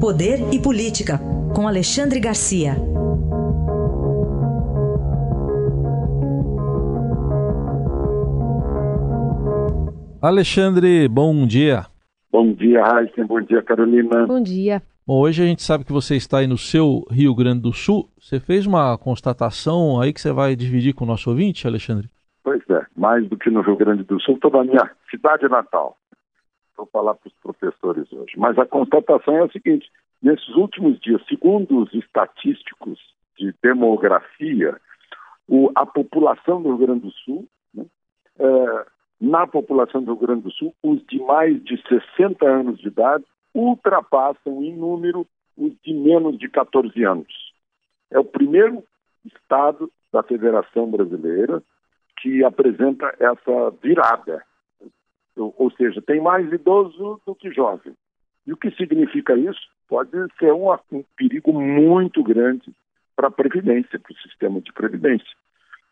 Poder e Política, com Alexandre Garcia. Alexandre, bom dia. Bom dia, Raíssa. Bom dia, Carolina. Bom dia. Bom, hoje a gente sabe que você está aí no seu Rio Grande do Sul. Você fez uma constatação aí que você vai dividir com o nosso ouvinte, Alexandre? Pois é, mais do que no Rio Grande do Sul, estou na minha cidade natal. Vou falar para os professores hoje. Mas a constatação é a seguinte: nesses últimos dias, segundo os estatísticos de demografia, o, a população do Rio Grande do Sul, né, é, na população do Rio Grande do Sul, os de mais de 60 anos de idade ultrapassam em número os de menos de 14 anos. É o primeiro estado da Federação Brasileira que apresenta essa virada. Ou seja, tem mais idoso do que jovem. E o que significa isso? Pode ser um, um perigo muito grande para a Previdência, para o sistema de Previdência.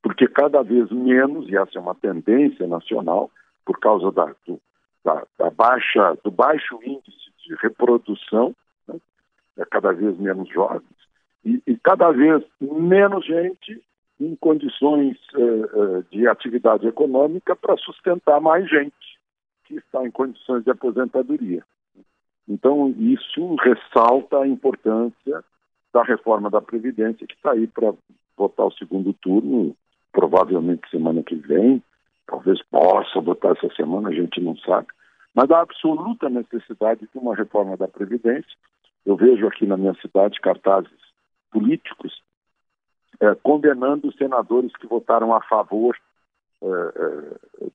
Porque cada vez menos, e essa é uma tendência nacional, por causa da, do, da, da baixa, do baixo índice de reprodução, né? é cada vez menos jovens, e, e cada vez menos gente em condições uh, uh, de atividade econômica para sustentar mais gente que está em condições de aposentadoria. Então, isso ressalta a importância da reforma da Previdência, que está aí para votar o segundo turno, provavelmente semana que vem, talvez possa votar essa semana, a gente não sabe, mas a absoluta necessidade de uma reforma da Previdência. Eu vejo aqui na minha cidade cartazes políticos é, condenando os senadores que votaram a favor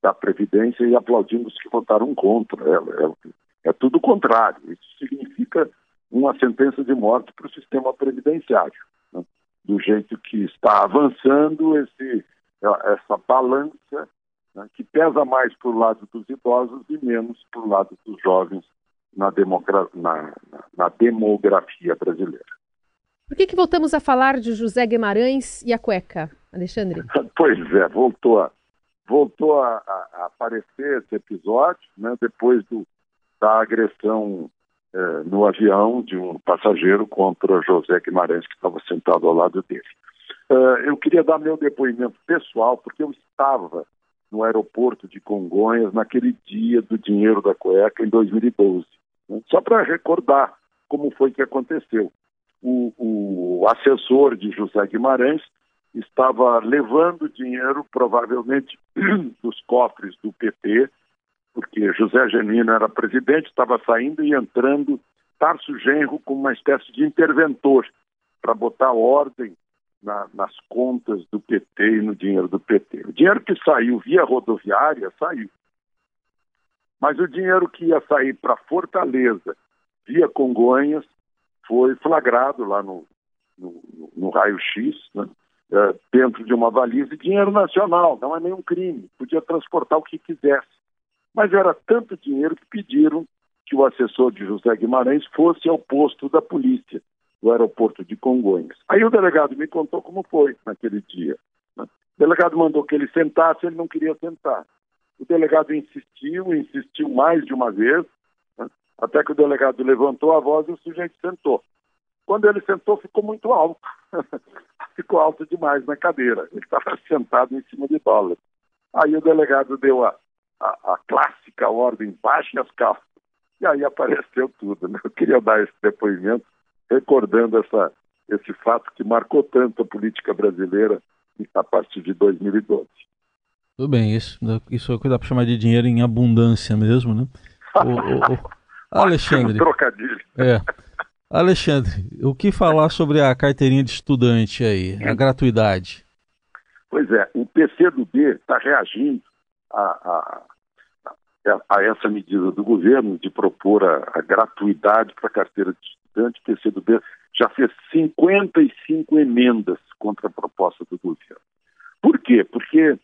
da Previdência e aplaudindo os que votaram contra. É, é, é tudo o contrário. Isso significa uma sentença de morte para o sistema previdenciário, né? do jeito que está avançando esse, essa balança né? que pesa mais para o lado dos idosos e menos para o lado dos jovens na, na, na demografia brasileira. Por que, que voltamos a falar de José Guimarães e a cueca, Alexandre? pois é, voltou a, voltou a, a aparecer esse episódio, né, depois do, da agressão eh, no avião de um passageiro contra José Guimarães, que estava sentado ao lado dele. Uh, eu queria dar meu depoimento pessoal, porque eu estava no aeroporto de Congonhas naquele dia do dinheiro da cueca em 2012. Né? Só para recordar como foi que aconteceu o, o assessor de José Guimarães estava levando dinheiro, provavelmente, dos cofres do PT, porque José Genino era presidente, estava saindo e entrando Tarso Genro como uma espécie de interventor para botar ordem na, nas contas do PT e no dinheiro do PT. O dinheiro que saiu via rodoviária saiu. Mas o dinheiro que ia sair para Fortaleza via Congonhas foi flagrado lá no, no, no raio-x, né? É, dentro de uma valise, dinheiro nacional, não é nenhum crime, podia transportar o que quisesse. Mas era tanto dinheiro que pediram que o assessor de José Guimarães fosse ao posto da polícia do aeroporto de Congonhas. Aí o delegado me contou como foi naquele dia. Né? O delegado mandou que ele sentasse, ele não queria sentar. O delegado insistiu, insistiu mais de uma vez, até que o delegado levantou a voz e o sujeito sentou. Quando ele sentou, ficou muito alto. ficou alto demais na cadeira. Ele estava sentado em cima de dólar. Aí o delegado deu a, a, a clássica ordem, baixe as calças. E aí apareceu tudo. Né? Eu queria dar esse depoimento, recordando essa, esse fato que marcou tanto a política brasileira a partir de 2012. Tudo bem, isso, isso é o que dá para chamar de dinheiro em abundância mesmo, né? o, o, Alexandre. Um trocadilho. É. Alexandre, o que falar sobre a carteirinha de estudante aí, a gratuidade? Pois é, o PCdoB está reagindo a, a, a, essa medida do governo de propor a, a gratuidade para a carteira de estudante. O PCdoB já fez 55 emendas contra a proposta do governo. Por quê? Porque uh,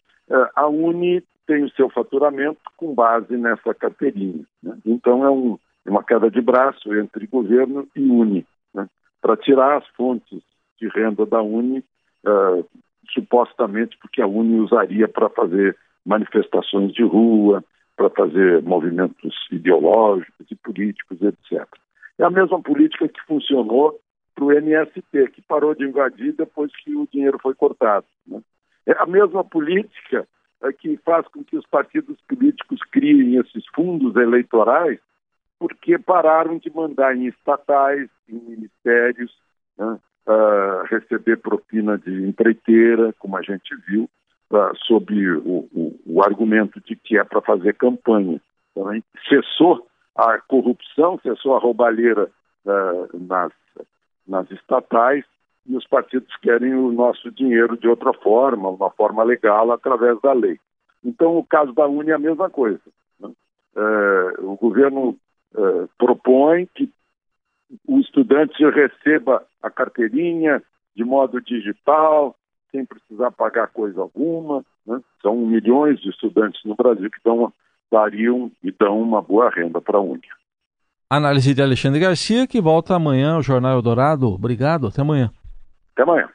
a Uni tem o seu faturamento com base nessa carteirinha. Né? Então é um, uma queda de braço entre governo e Uni, né? para tirar as fontes de renda da Uni, uh, supostamente porque a Uni usaria para fazer manifestações de rua, para fazer movimentos ideológicos e políticos, etc. É a mesma política que funcionou para o MST, que parou de invadir depois que o dinheiro foi cortado. Né? É a mesma política é, que faz com que os partidos políticos criem esses fundos eleitorais, porque pararam de mandar em estatais, em ministérios, né? uh, receber propina de empreiteira, como a gente viu, uh, sob o, o, o, argumento de que é para fazer campanha. Então, cessou a corrupção, cessou a roubalheira uh, nas, nas estatais e os partidos querem o nosso dinheiro de outra forma, uma forma legal, através da lei. Então, o caso da Uni é a mesma coisa. Né? o governo propõe que o estudante receba a carteirinha de modo digital, sem precisar pagar coisa alguma. Né? São milhões de estudantes no Brasil que dão, dariam e dão uma boa renda para a Unia. Análise de Alexandre Garcia, que volta amanhã ao Jornal Eldorado. Obrigado, até amanhã. Até amanhã.